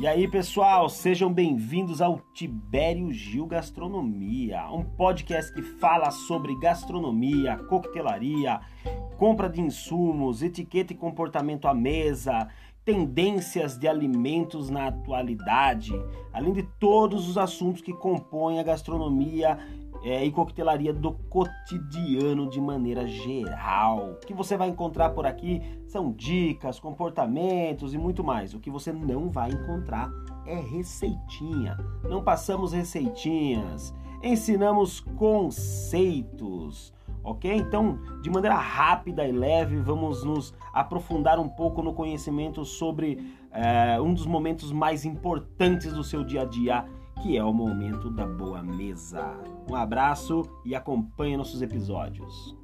E aí, pessoal, sejam bem-vindos ao Tibério Gil Gastronomia, um podcast que fala sobre gastronomia, coquetelaria, compra de insumos, etiqueta e comportamento à mesa, tendências de alimentos na atualidade, além de todos os assuntos que compõem a gastronomia é, e coquetelaria do cotidiano de maneira geral. O que você vai encontrar por aqui são dicas, comportamentos e muito mais. O que você não vai encontrar é receitinha. Não passamos receitinhas, ensinamos conceitos. Ok? Então, de maneira rápida e leve, vamos nos aprofundar um pouco no conhecimento sobre é, um dos momentos mais importantes do seu dia a dia que é o momento da boa mesa. Um abraço e acompanhe nossos episódios.